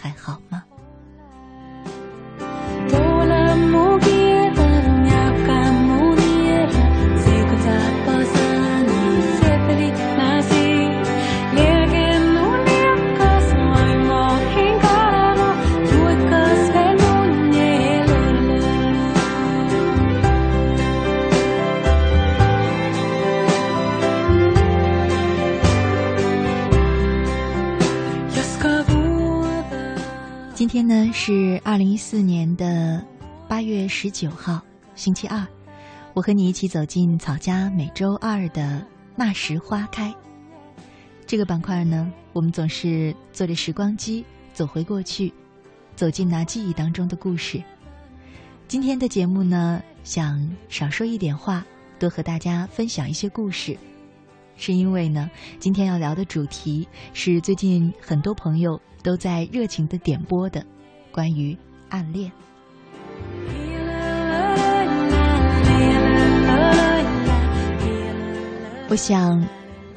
还好吗？今天呢是二零一四年的八月十九号，星期二。我和你一起走进草家每周二的那时花开这个板块呢，我们总是坐着时光机走回过去，走进那记忆当中的故事。今天的节目呢，想少说一点话，多和大家分享一些故事，是因为呢，今天要聊的主题是最近很多朋友。都在热情的点播的，关于暗恋。我想，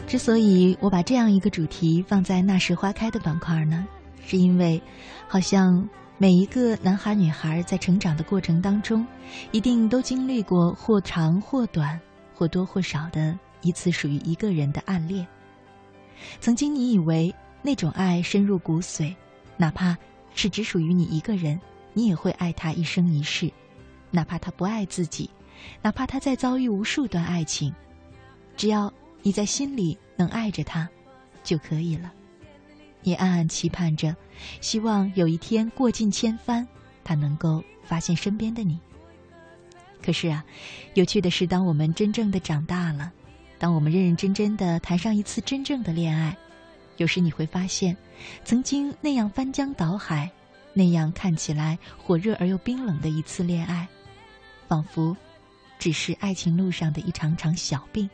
之所以我把这样一个主题放在那时花开的板块呢，是因为，好像每一个男孩女孩在成长的过程当中，一定都经历过或长或短、或多或少的一次属于一个人的暗恋。曾经你以为。那种爱深入骨髓，哪怕是只属于你一个人，你也会爱他一生一世；哪怕他不爱自己，哪怕他在遭遇无数段爱情，只要你在心里能爱着他，就可以了。你暗暗期盼着，希望有一天过尽千帆，他能够发现身边的你。可是啊，有趣的是，当我们真正的长大了，当我们认认真真的谈上一次真正的恋爱。有时你会发现，曾经那样翻江倒海、那样看起来火热而又冰冷的一次恋爱，仿佛只是爱情路上的一场场小病，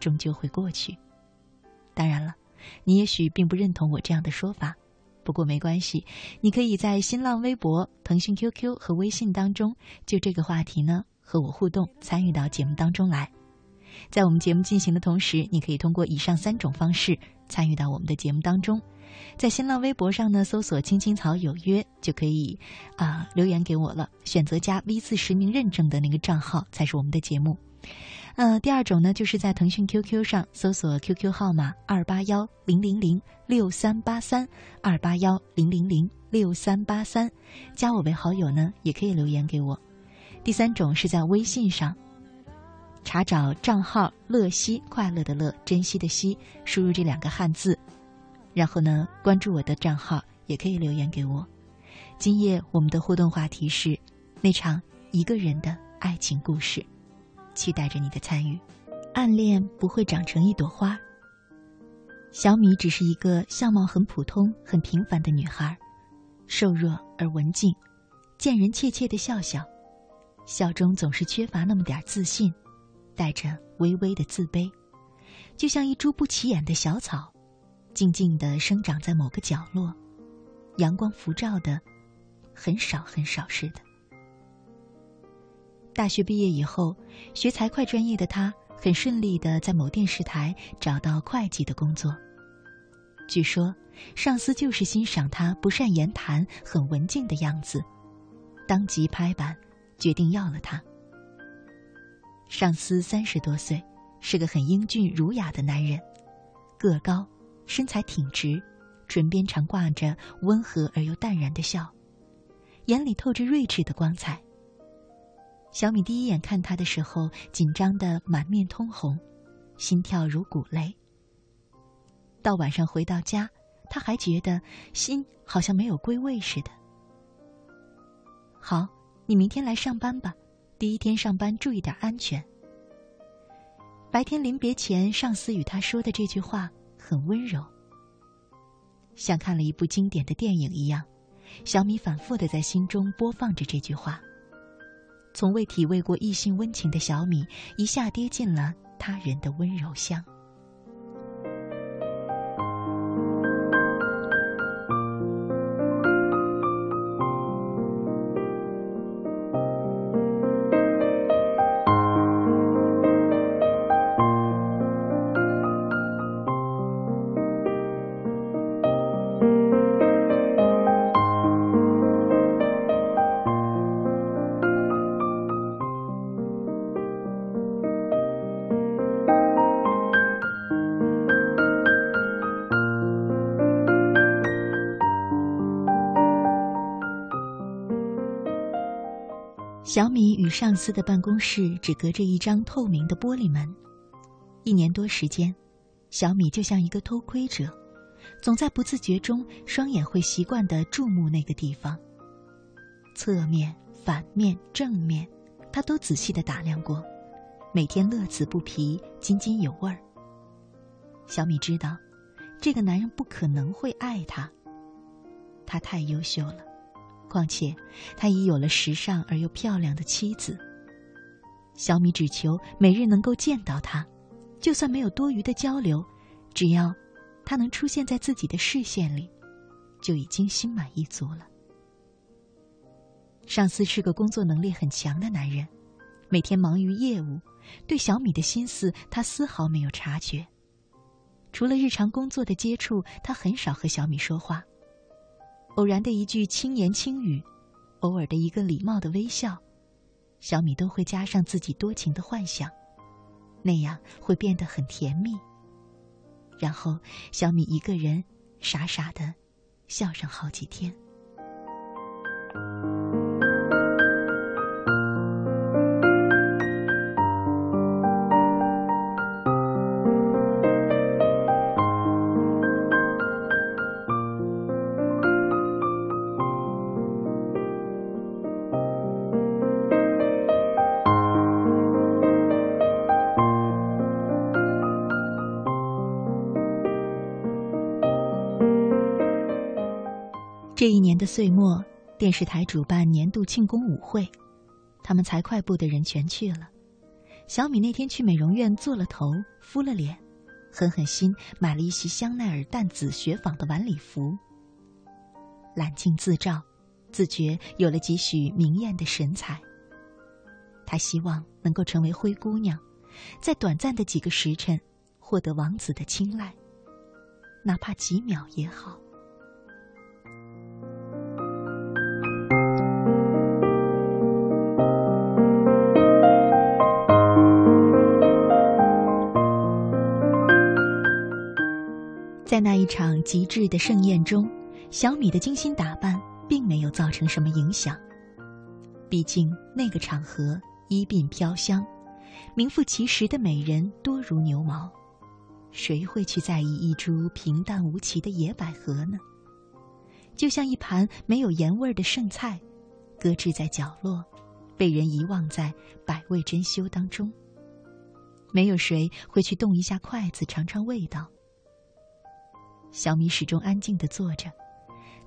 终究会过去。当然了，你也许并不认同我这样的说法，不过没关系，你可以在新浪微博、腾讯 QQ 和微信当中就这个话题呢和我互动，参与到节目当中来。在我们节目进行的同时，你可以通过以上三种方式参与到我们的节目当中。在新浪微博上呢，搜索“青青草有约”就可以啊留言给我了。选择加 V 字实名认证的那个账号才是我们的节目。呃，第二种呢，就是在腾讯 QQ 上搜索 QQ 号码二八幺零零零六三八三二八幺零零零六三八三，加我为好友呢，也可以留言给我。第三种是在微信上。查找账号“乐西”，快乐的乐，珍惜的惜，输入这两个汉字，然后呢，关注我的账号，也可以留言给我。今夜我们的互动话题是那场一个人的爱情故事，期待着你的参与。暗恋不会长成一朵花。小米只是一个相貌很普通、很平凡的女孩，瘦弱而文静，见人怯怯的笑笑，笑中总是缺乏那么点自信。带着微微的自卑，就像一株不起眼的小草，静静的生长在某个角落，阳光辐照的很少很少似的。大学毕业以后，学财会专业的他很顺利的在某电视台找到会计的工作。据说，上司就是欣赏他不善言谈、很文静的样子，当即拍板决定要了他。上司三十多岁，是个很英俊儒雅的男人，个高，身材挺直，唇边常挂着温和而又淡然的笑，眼里透着睿智的光彩。小米第一眼看他的时候，紧张的满面通红，心跳如鼓擂。到晚上回到家，他还觉得心好像没有归位似的。好，你明天来上班吧。第一天上班，注意点安全。白天临别前，上司与他说的这句话很温柔。像看了一部经典的电影一样，小米反复的在心中播放着这句话。从未体味过异性温情的小米，一下跌进了他人的温柔乡。小米与上司的办公室只隔着一张透明的玻璃门。一年多时间，小米就像一个偷窥者，总在不自觉中，双眼会习惯地注目那个地方。侧面、反面、正面，他都仔细地打量过，每天乐此不疲，津津有味儿。小米知道，这个男人不可能会爱他，他太优秀了。况且，他已有了时尚而又漂亮的妻子。小米只求每日能够见到他，就算没有多余的交流，只要他能出现在自己的视线里，就已经心满意足了。上司是个工作能力很强的男人，每天忙于业务，对小米的心思他丝毫没有察觉。除了日常工作的接触，他很少和小米说话。偶然的一句轻言轻语，偶尔的一个礼貌的微笑，小米都会加上自己多情的幻想，那样会变得很甜蜜。然后，小米一个人傻傻的笑上好几天。这一年的岁末，电视台主办年度庆功舞会，他们财会部的人全去了。小米那天去美容院做了头、敷了脸，狠狠心买了一袭香奈儿淡紫雪纺的晚礼服。揽镜自照，自觉有了几许明艳的神采。他希望能够成为灰姑娘，在短暂的几个时辰，获得王子的青睐，哪怕几秒也好。在那一场极致的盛宴中，小米的精心打扮并没有造成什么影响。毕竟那个场合衣鬓飘香，名副其实的美人多如牛毛，谁会去在意一株平淡无奇的野百合呢？就像一盘没有盐味的剩菜，搁置在角落，被人遗忘在百味珍馐当中。没有谁会去动一下筷子尝尝味道。小米始终安静地坐着，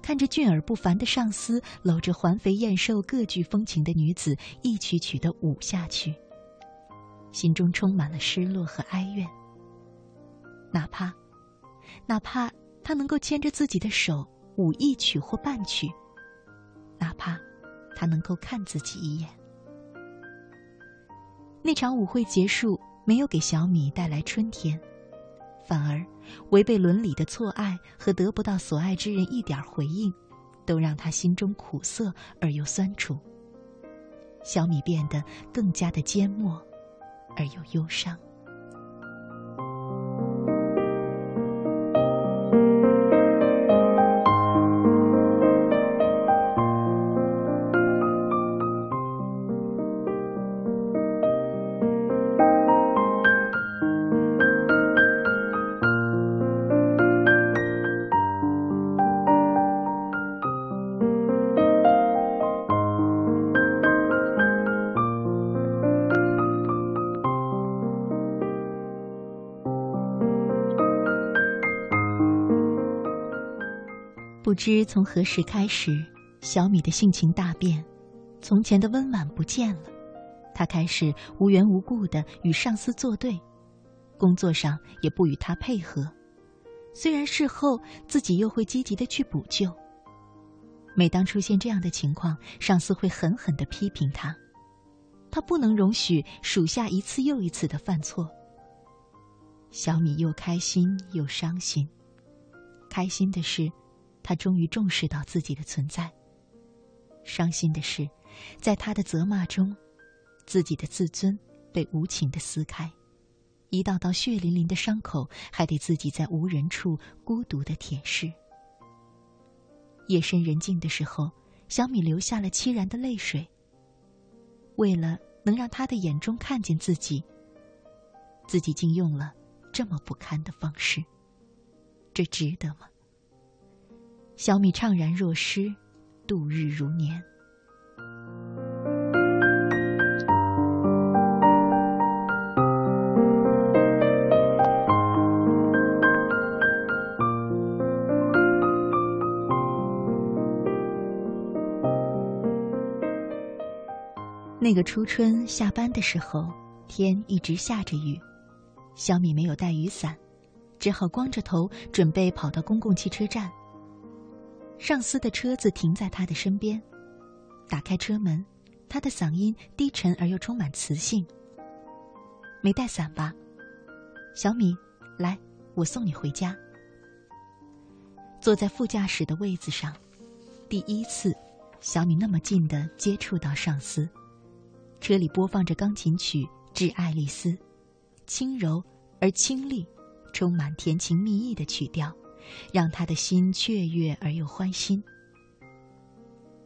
看着俊而不凡的上司搂着环肥燕瘦、各具风情的女子一曲曲的舞下去，心中充满了失落和哀怨。哪怕，哪怕他能够牵着自己的手舞一曲或半曲，哪怕他能够看自己一眼。那场舞会结束，没有给小米带来春天。反而，违背伦理的错爱和得不到所爱之人一点回应，都让他心中苦涩而又酸楚。小米变得更加的缄默，而又忧伤。知从何时开始，小米的性情大变，从前的温婉不见了。他开始无缘无故的与上司作对，工作上也不与他配合。虽然事后自己又会积极的去补救。每当出现这样的情况，上司会狠狠的批评他，他不能容许属下一次又一次的犯错。小米又开心又伤心。开心的是，他终于重视到自己的存在；伤心的是，在他的责骂中。自己的自尊被无情的撕开，一道道血淋淋的伤口还得自己在无人处孤独的舔舐。夜深人静的时候，小米流下了凄然的泪水。为了能让他的眼中看见自己，自己竟用了这么不堪的方式，这值得吗？小米怅然若失，度日如年。那个初春下班的时候，天一直下着雨，小米没有带雨伞，只好光着头准备跑到公共汽车站。上司的车子停在他的身边，打开车门，他的嗓音低沉而又充满磁性：“没带伞吧，小米，来，我送你回家。”坐在副驾驶的位子上，第一次，小米那么近的接触到上司。车里播放着钢琴曲《致爱丽丝》，轻柔而清丽，充满甜情蜜意的曲调，让他的心雀跃而又欢欣。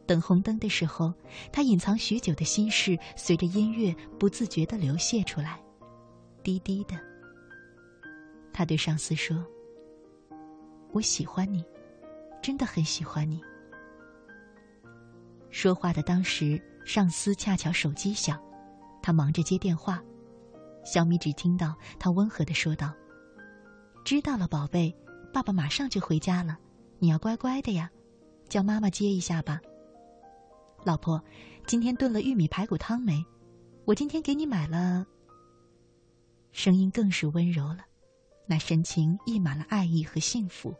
等红灯的时候，他隐藏许久的心事随着音乐不自觉的流泻出来，低低的。他对上司说：“我喜欢你，真的很喜欢你。”说话的当时。上司恰巧手机响，他忙着接电话。小米只听到他温和的说道：“知道了，宝贝，爸爸马上就回家了，你要乖乖的呀，叫妈妈接一下吧。”老婆，今天炖了玉米排骨汤没？我今天给你买了。声音更是温柔了，那神情溢满了爱意和幸福。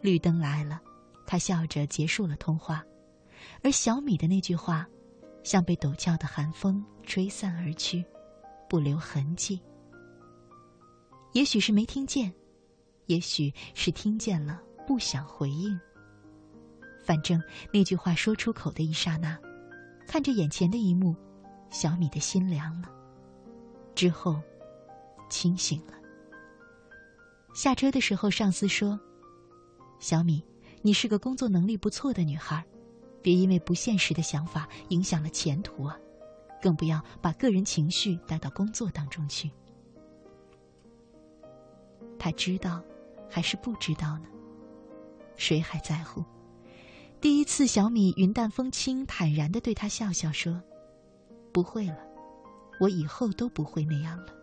绿灯来了，他笑着结束了通话。而小米的那句话，像被陡峭的寒风吹散而去，不留痕迹。也许是没听见，也许是听见了不想回应。反正那句话说出口的一刹那，看着眼前的一幕，小米的心凉了。之后，清醒了。下车的时候，上司说：“小米，你是个工作能力不错的女孩。”别因为不现实的想法影响了前途啊！更不要把个人情绪带到工作当中去。他知道，还是不知道呢？谁还在乎？第一次，小米云淡风轻、坦然的对他笑笑说：“不会了，我以后都不会那样了。”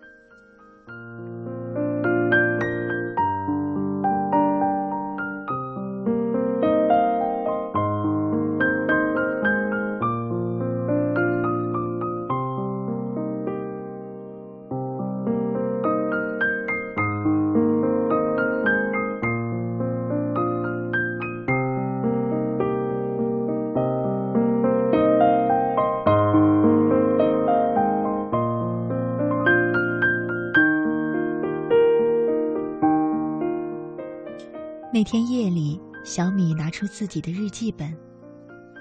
那天夜里，小米拿出自己的日记本，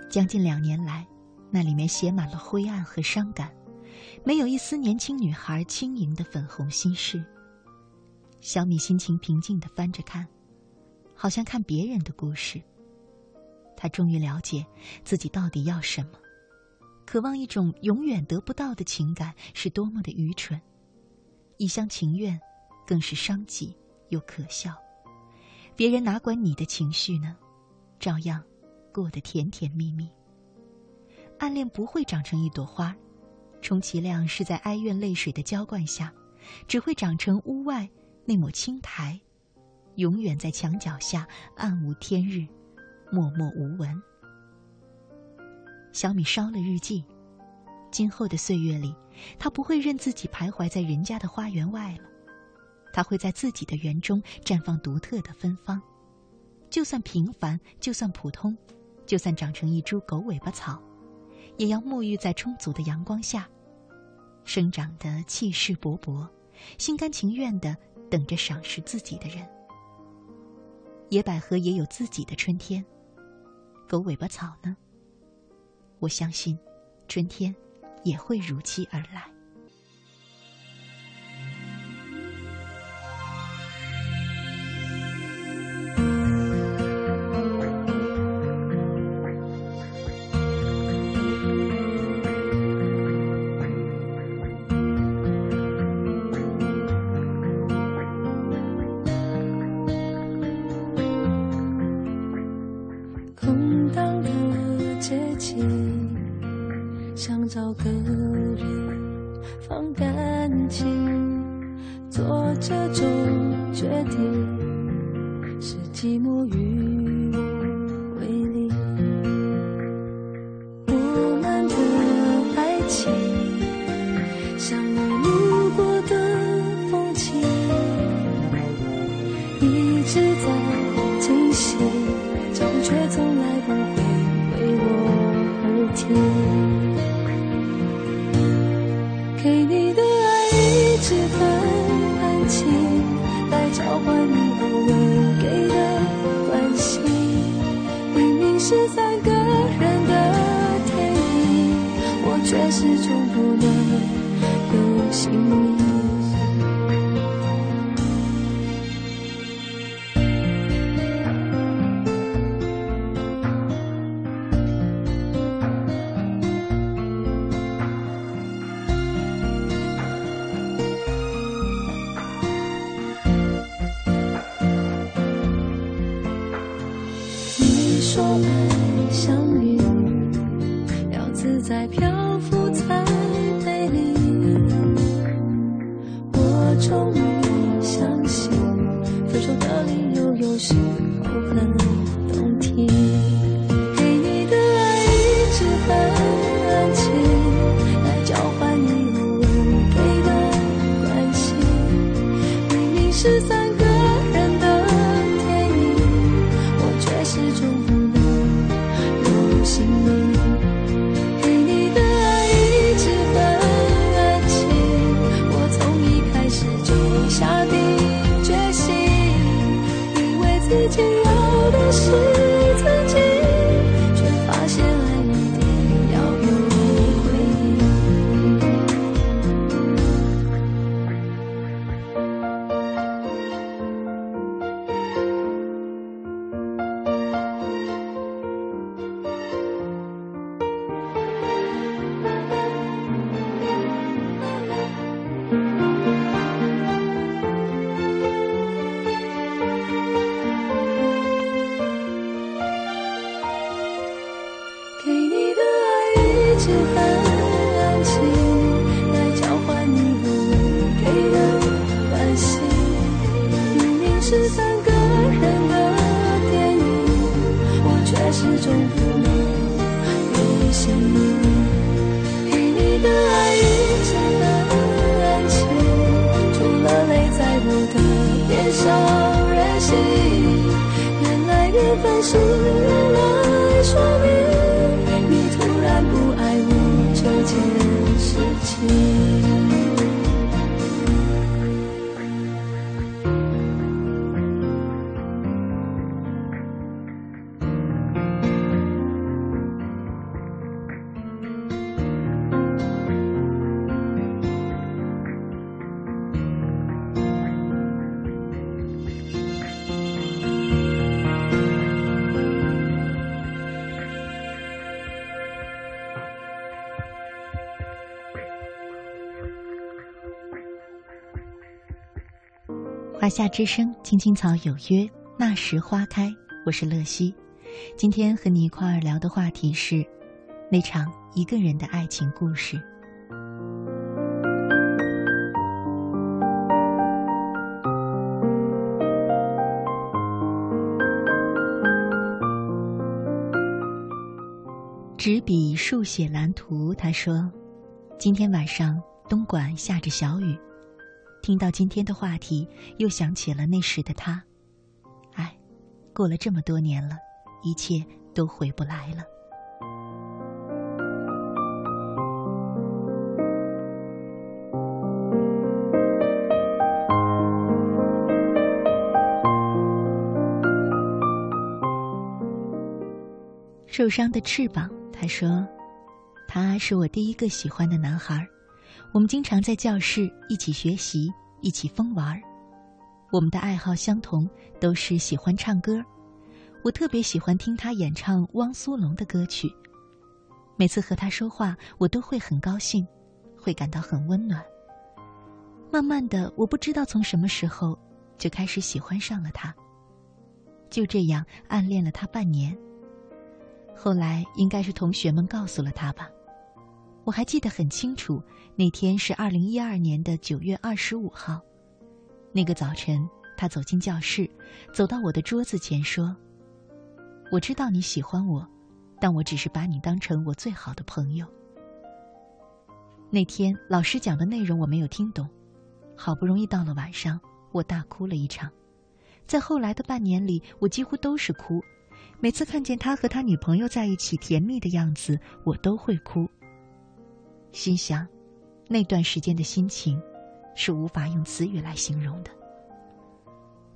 将近两年来，那里面写满了灰暗和伤感，没有一丝年轻女孩轻盈的粉红心事。小米心情平静的翻着看，好像看别人的故事。他终于了解自己到底要什么，渴望一种永远得不到的情感是多么的愚蠢，一厢情愿，更是伤己又可笑。别人哪管你的情绪呢？照样过得甜甜蜜蜜。暗恋不会长成一朵花，充其量是在哀怨泪水的浇灌下，只会长成屋外那抹青苔，永远在墙角下暗无天日，默默无闻。小米烧了日记，今后的岁月里，他不会任自己徘徊在人家的花园外了，它会在自己的园中绽放独特的芬芳。就算平凡，就算普通，就算长成一株狗尾巴草，也要沐浴在充足的阳光下，生长得气势勃勃，心甘情愿的等着赏识自己的人。野百合也有自己的春天，狗尾巴草呢？我相信，春天也会如期而来。重。华夏之声，青青草有约，那时花开。我是乐西，今天和你一块儿聊的话题是那场一个人的爱情故事。执笔书写蓝图，他说，今天晚上东莞下着小雨。听到今天的话题，又想起了那时的他。哎，过了这么多年了，一切都回不来了。”受伤的翅膀。他说：“他是我第一个喜欢的男孩，我们经常在教室一起学习，一起疯玩。我们的爱好相同，都是喜欢唱歌。我特别喜欢听他演唱汪苏泷的歌曲。每次和他说话，我都会很高兴，会感到很温暖。慢慢的，我不知道从什么时候就开始喜欢上了他。就这样暗恋了他半年。”后来应该是同学们告诉了他吧，我还记得很清楚，那天是二零一二年的九月二十五号。那个早晨，他走进教室，走到我的桌子前说：“我知道你喜欢我，但我只是把你当成我最好的朋友。”那天老师讲的内容我没有听懂，好不容易到了晚上，我大哭了一场。在后来的半年里，我几乎都是哭。每次看见他和他女朋友在一起甜蜜的样子，我都会哭。心想，那段时间的心情，是无法用词语来形容的。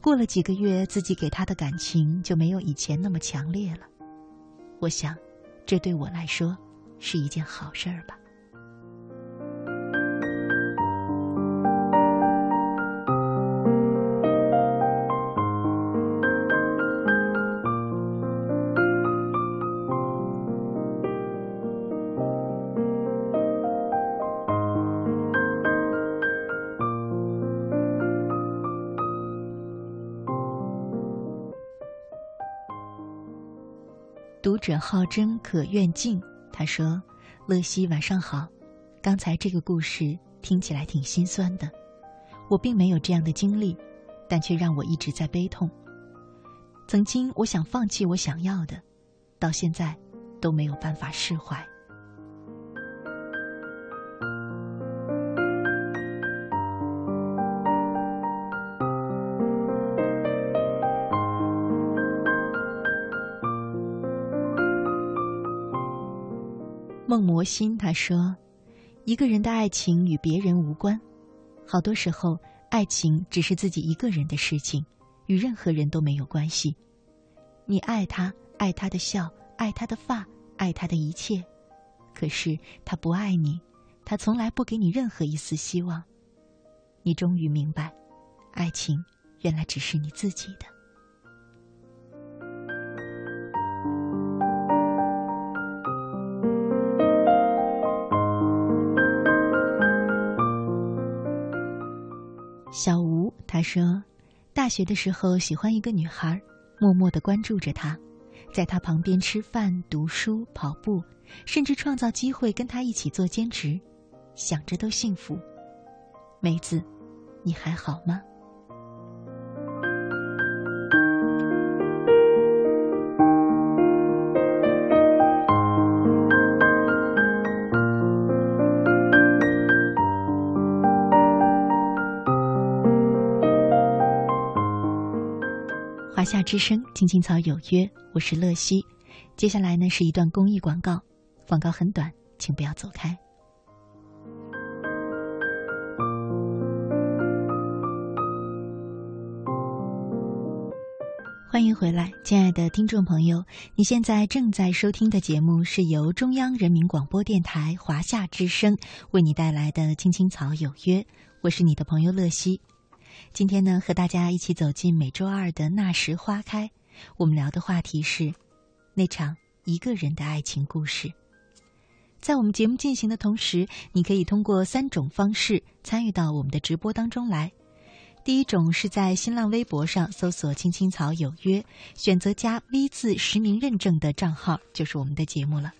过了几个月，自己给他的感情就没有以前那么强烈了。我想，这对我来说，是一件好事儿吧。好真可愿静，他说：“乐西晚上好，刚才这个故事听起来挺心酸的。我并没有这样的经历，但却让我一直在悲痛。曾经我想放弃我想要的，到现在都没有办法释怀。”魔心他说：“一个人的爱情与别人无关，好多时候爱情只是自己一个人的事情，与任何人都没有关系。你爱他，爱他的笑，爱他的发，爱他的一切，可是他不爱你，他从来不给你任何一丝希望。你终于明白，爱情原来只是你自己的。”他说，大学的时候喜欢一个女孩，默默的关注着她，在她旁边吃饭、读书、跑步，甚至创造机会跟她一起做兼职，想着都幸福。梅子，你还好吗？夏之声，青青草有约，我是乐西。接下来呢是一段公益广告，广告很短，请不要走开。欢迎回来，亲爱的听众朋友，你现在正在收听的节目是由中央人民广播电台华夏之声为你带来的《青青草有约》，我是你的朋友乐西。今天呢，和大家一起走进每周二的那时花开。我们聊的话题是那场一个人的爱情故事。在我们节目进行的同时，你可以通过三种方式参与到我们的直播当中来。第一种是在新浪微博上搜索“青青草有约”，选择加 V 字实名认证的账号就是我们的节目了。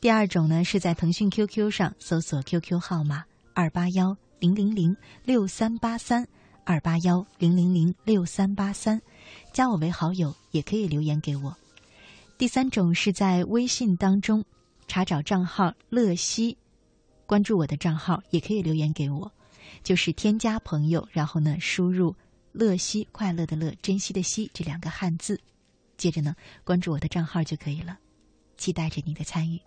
第二种呢是在腾讯 QQ 上搜索 QQ 号码二八幺零零零六三八三。二八幺零零零六三八三，加我为好友，也可以留言给我。第三种是在微信当中查找账号“乐西”，关注我的账号，也可以留言给我，就是添加朋友，然后呢输入“乐西”快乐的乐，珍惜的惜这两个汉字，接着呢关注我的账号就可以了，期待着你的参与。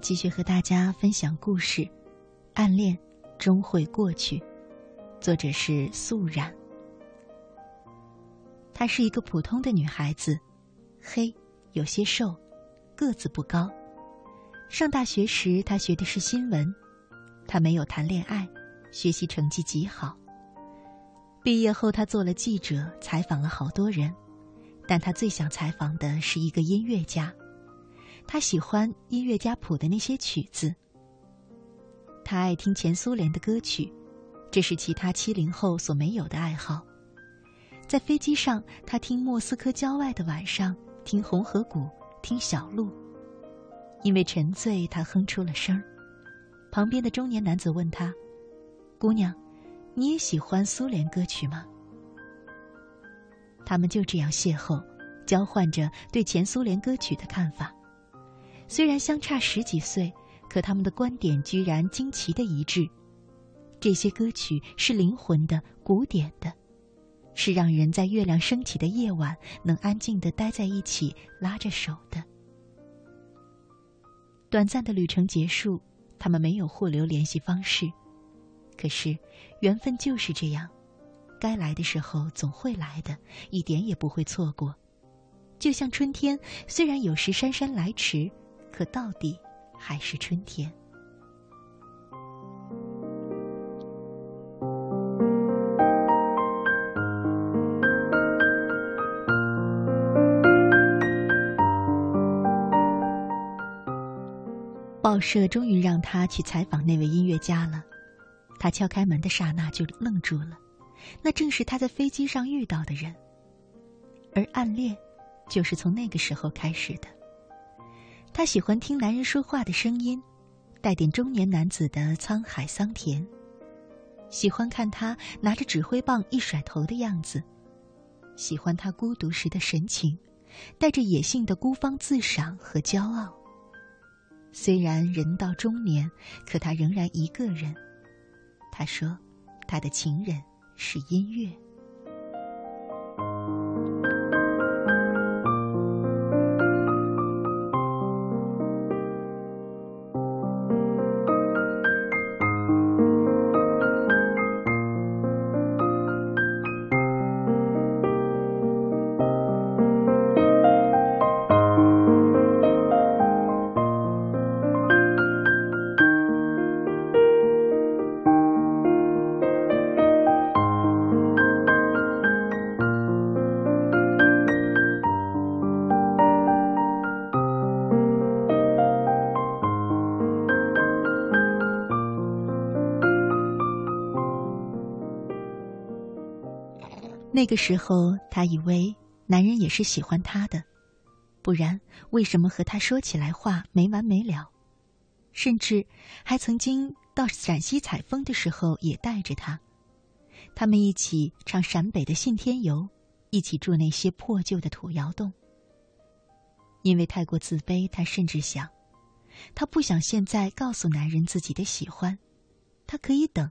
继续和大家分享故事，《暗恋终会过去》，作者是素染。她是一个普通的女孩子，黑，有些瘦，个子不高。上大学时，她学的是新闻，她没有谈恋爱，学习成绩极好。毕业后，她做了记者，采访了好多人，但她最想采访的是一个音乐家。他喜欢音乐家谱的那些曲子。他爱听前苏联的歌曲，这是其他七零后所没有的爱好。在飞机上，他听莫斯科郊外的晚上，听红河谷，听小路。因为沉醉，他哼出了声儿。旁边的中年男子问他：“姑娘，你也喜欢苏联歌曲吗？”他们就这样邂逅，交换着对前苏联歌曲的看法。虽然相差十几岁，可他们的观点居然惊奇的一致。这些歌曲是灵魂的、古典的，是让人在月亮升起的夜晚能安静的待在一起，拉着手的。短暂的旅程结束，他们没有互留联系方式。可是，缘分就是这样，该来的时候总会来的，一点也不会错过。就像春天，虽然有时姗姗来迟。可到底还是春天。报社终于让他去采访那位音乐家了。他敲开门的刹那就愣住了，那正是他在飞机上遇到的人。而暗恋，就是从那个时候开始的。他喜欢听男人说话的声音，带点中年男子的沧海桑田；喜欢看他拿着指挥棒一甩头的样子；喜欢他孤独时的神情，带着野性的孤芳自赏和骄傲。虽然人到中年，可他仍然一个人。他说：“他的情人是音乐。”那个时候，他以为男人也是喜欢她的，不然为什么和他说起来话没完没了？甚至还曾经到陕西采风的时候也带着他，他们一起唱陕北的信天游，一起住那些破旧的土窑洞。因为太过自卑，他甚至想，他不想现在告诉男人自己的喜欢，他可以等。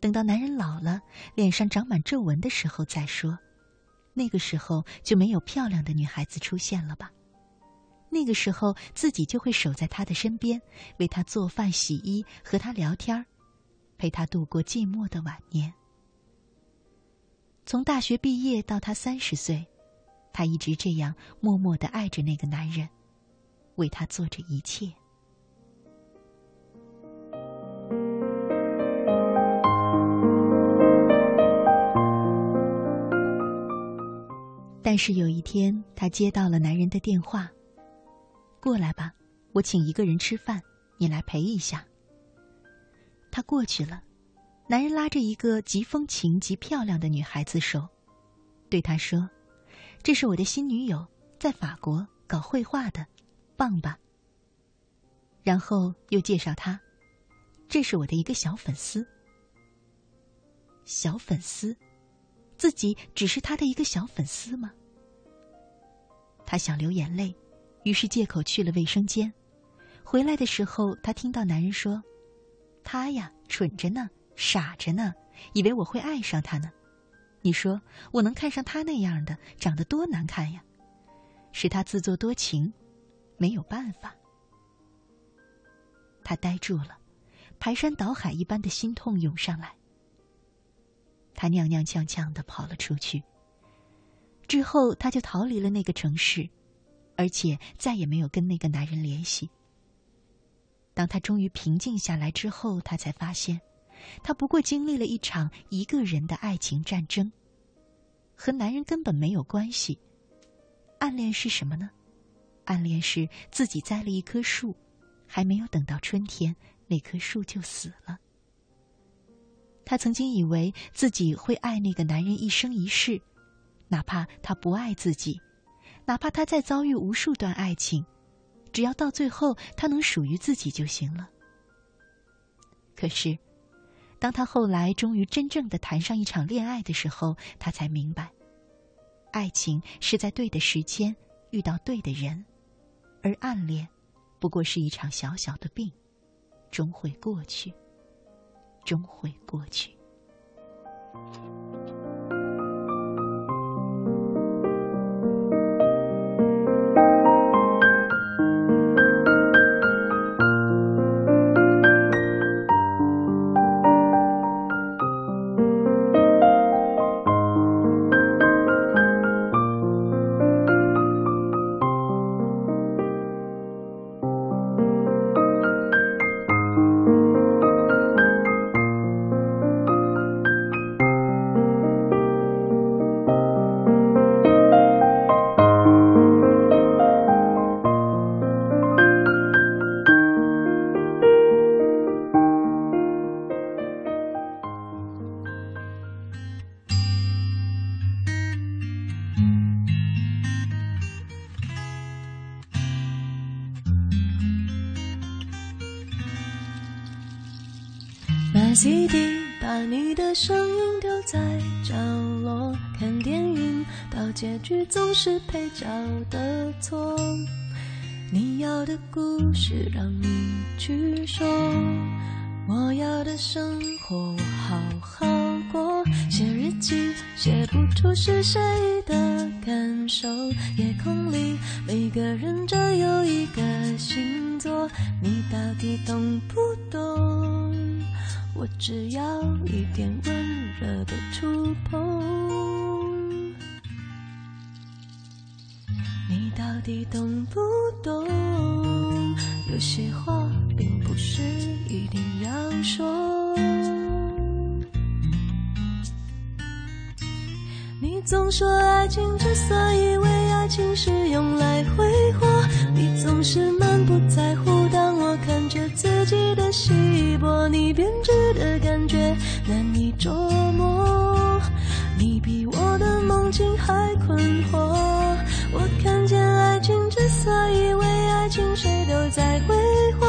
等到男人老了，脸上长满皱纹的时候再说，那个时候就没有漂亮的女孩子出现了吧？那个时候自己就会守在他的身边，为他做饭、洗衣，和他聊天陪他度过寂寞的晚年。从大学毕业到他三十岁，他一直这样默默的爱着那个男人，为他做着一切。但是有一天，她接到了男人的电话：“过来吧，我请一个人吃饭，你来陪一下。”她过去了，男人拉着一个极风情、极漂亮的女孩子手，对她说：“这是我的新女友，在法国搞绘画的，棒吧？”然后又介绍她：“这是我的一个小粉丝。”小粉丝。自己只是他的一个小粉丝吗？他想流眼泪，于是借口去了卫生间。回来的时候，他听到男人说：“他呀，蠢着呢，傻着呢，以为我会爱上他呢。你说我能看上他那样的，长得多难看呀？是他自作多情，没有办法。”他呆住了，排山倒海一般的心痛涌上来。他踉踉跄跄的跑了出去。之后，他就逃离了那个城市，而且再也没有跟那个男人联系。当他终于平静下来之后，他才发现，他不过经历了一场一个人的爱情战争，和男人根本没有关系。暗恋是什么呢？暗恋是自己栽了一棵树，还没有等到春天，那棵树就死了。她曾经以为自己会爱那个男人一生一世，哪怕他不爱自己，哪怕他再遭遇无数段爱情，只要到最后他能属于自己就行了。可是，当他后来终于真正的谈上一场恋爱的时候，他才明白，爱情是在对的时间遇到对的人，而暗恋，不过是一场小小的病，终会过去。终会过去。是配角的错。你要的故事让你去说，我要的生活好好过。写日记写不出是谁的感受，夜空里每个人只有一个星座，你到底懂不懂？我只要一点温热的触碰，到底懂不懂？有些话并不是一定要说。你总说爱情之所以为爱情是用来挥霍，你总是满不在乎。当我看着自己的稀薄，你编织的感觉难以捉摸。你比我的梦境还困惑。我看见爱情之所以为爱情，谁都在挥霍。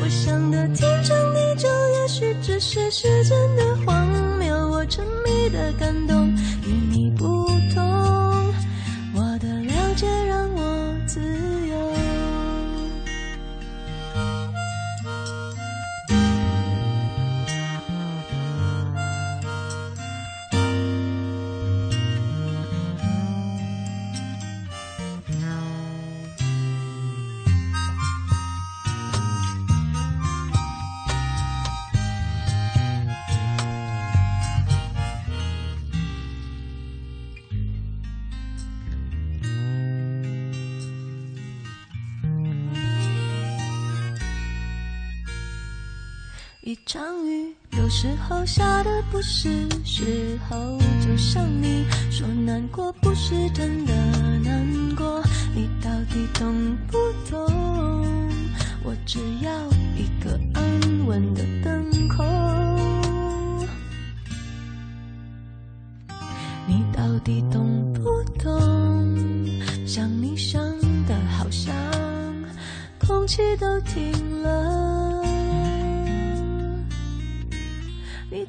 我想的天长地久，也许只是时间的荒谬。我沉迷的感动。一场雨。有时候下的不是时候，就像你说难过不是真的难过，你到底懂不懂？我只要一个安稳的等候。你到底懂不懂？想你想的好像空气都停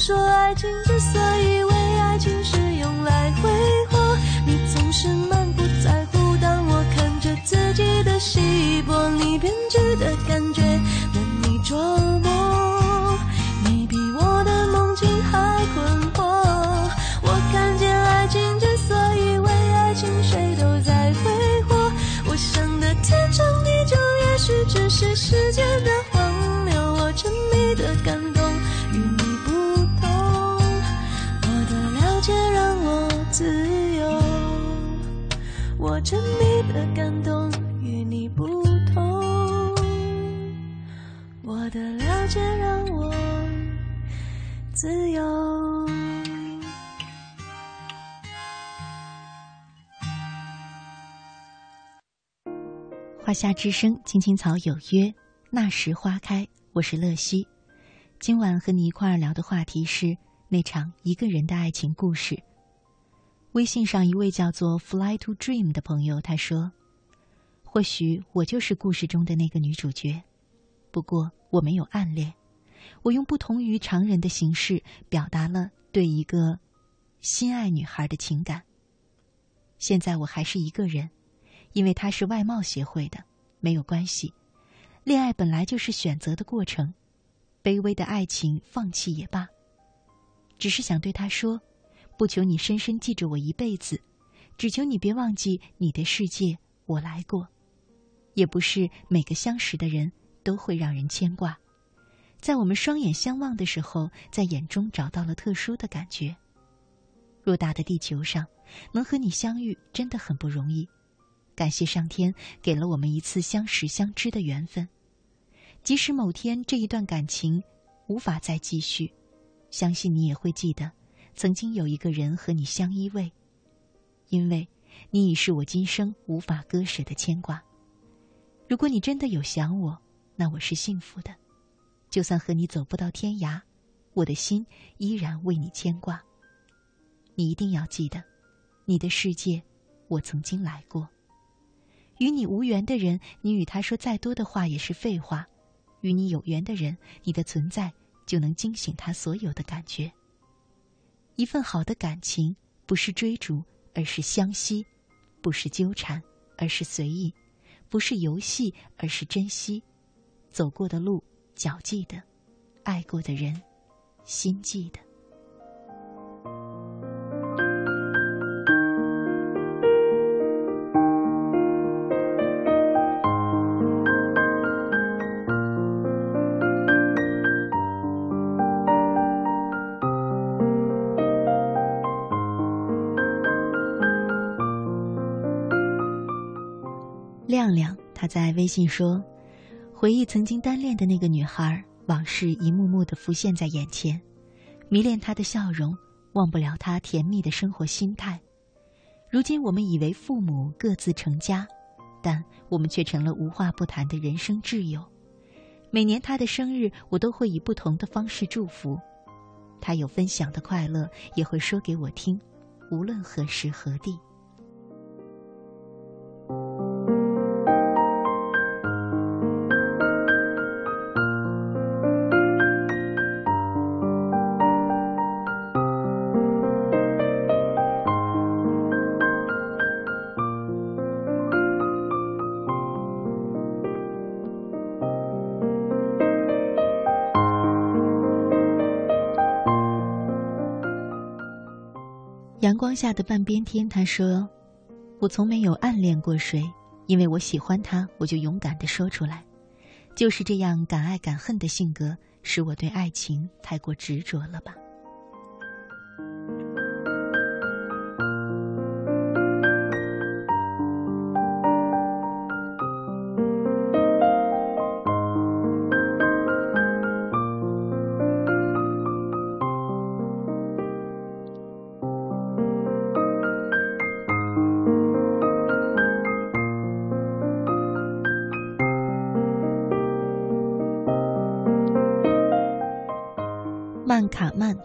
说爱情之所以夏之声，青青草有约，那时花开。我是乐西，今晚和你一块儿聊的话题是那场一个人的爱情故事。微信上一位叫做 “Fly to Dream” 的朋友他说：“或许我就是故事中的那个女主角，不过我没有暗恋，我用不同于常人的形式表达了对一个心爱女孩的情感。现在我还是一个人。”因为他是外貌协会的，没有关系。恋爱本来就是选择的过程，卑微的爱情放弃也罢。只是想对他说，不求你深深记着我一辈子，只求你别忘记你的世界我来过。也不是每个相识的人都会让人牵挂，在我们双眼相望的时候，在眼中找到了特殊的感觉。偌大的地球上，能和你相遇真的很不容易。感谢上天给了我们一次相识相知的缘分，即使某天这一段感情无法再继续，相信你也会记得，曾经有一个人和你相依偎，因为你已是我今生无法割舍的牵挂。如果你真的有想我，那我是幸福的，就算和你走不到天涯，我的心依然为你牵挂。你一定要记得，你的世界，我曾经来过。与你无缘的人，你与他说再多的话也是废话；与你有缘的人，你的存在就能惊醒他所有的感觉。一份好的感情，不是追逐，而是相惜；不是纠缠，而是随意；不是游戏，而是珍惜。走过的路，脚记得；爱过的人，心记得。亮亮，他在微信说：“回忆曾经单恋的那个女孩，往事一幕幕的浮现在眼前，迷恋她的笑容，忘不了她甜蜜的生活心态。如今我们以为父母各自成家，但我们却成了无话不谈的人生挚友。每年她的生日，我都会以不同的方式祝福。她有分享的快乐，也会说给我听，无论何时何地。”光下的半边天，他说：“我从没有暗恋过谁，因为我喜欢他，我就勇敢的说出来。就是这样敢爱敢恨的性格，使我对爱情太过执着了吧。”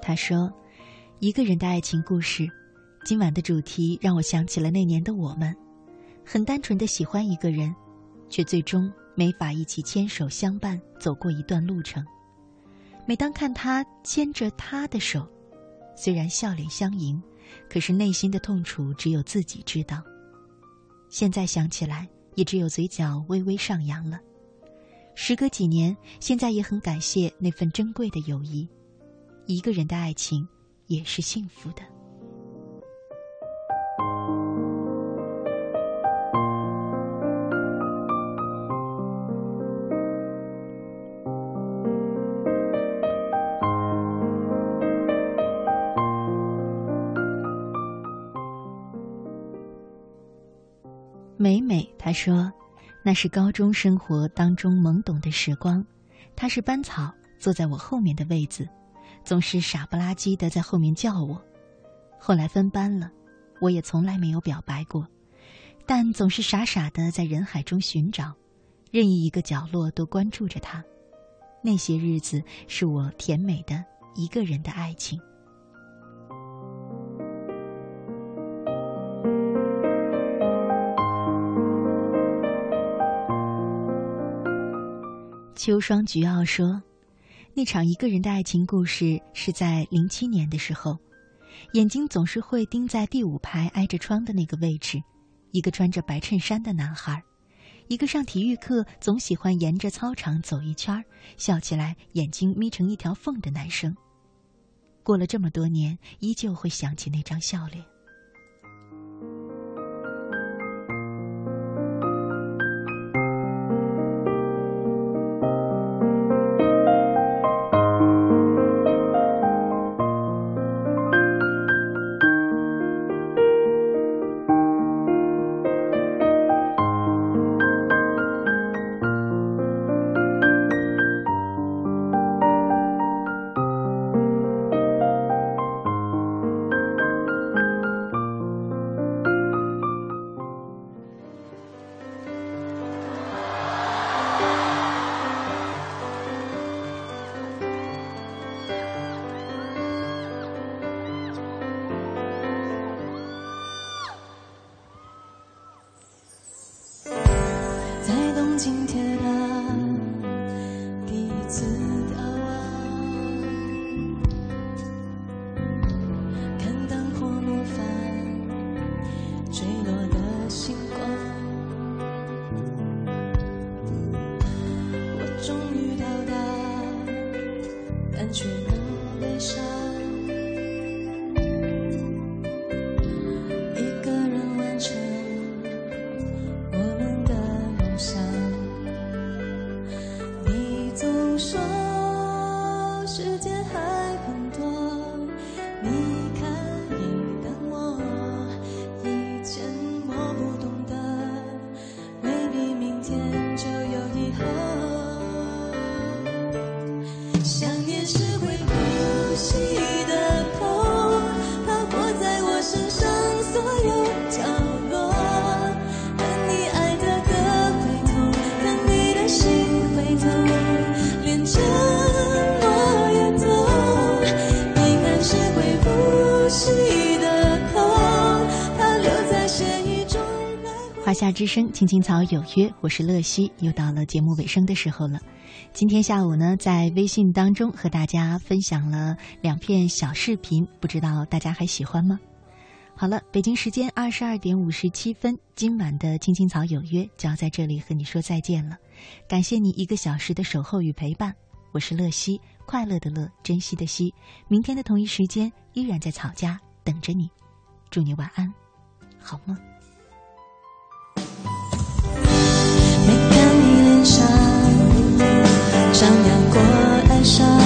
他说：“一个人的爱情故事，今晚的主题让我想起了那年的我们，很单纯的喜欢一个人，却最终没法一起牵手相伴走过一段路程。每当看他牵着他的手，虽然笑脸相迎，可是内心的痛楚只有自己知道。现在想起来，也只有嘴角微微上扬了。时隔几年，现在也很感谢那份珍贵的友谊。”一个人的爱情也是幸福的。美美，她说，那是高中生活当中懵懂的时光。她是班草，坐在我后面的位子。总是傻不拉几的在后面叫我，后来分班了，我也从来没有表白过，但总是傻傻的在人海中寻找，任意一个角落都关注着他。那些日子是我甜美的一个人的爱情。秋霜菊傲说。那场一个人的爱情故事是在零七年的时候，眼睛总是会盯在第五排挨着窗的那个位置，一个穿着白衬衫的男孩，一个上体育课总喜欢沿着操场走一圈，笑起来眼睛眯成一条缝的男生。过了这么多年，依旧会想起那张笑脸。今天啊。之声，青青草有约，我是乐西，又到了节目尾声的时候了。今天下午呢，在微信当中和大家分享了两片小视频，不知道大家还喜欢吗？好了，北京时间二十二点五十七分，今晚的青青草有约就要在这里和你说再见了。感谢你一个小时的守候与陪伴，我是乐西，快乐的乐，珍惜的惜。明天的同一时间，依然在草家等着你。祝你晚安，好梦。商量过爱上了，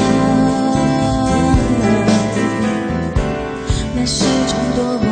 那是种多么。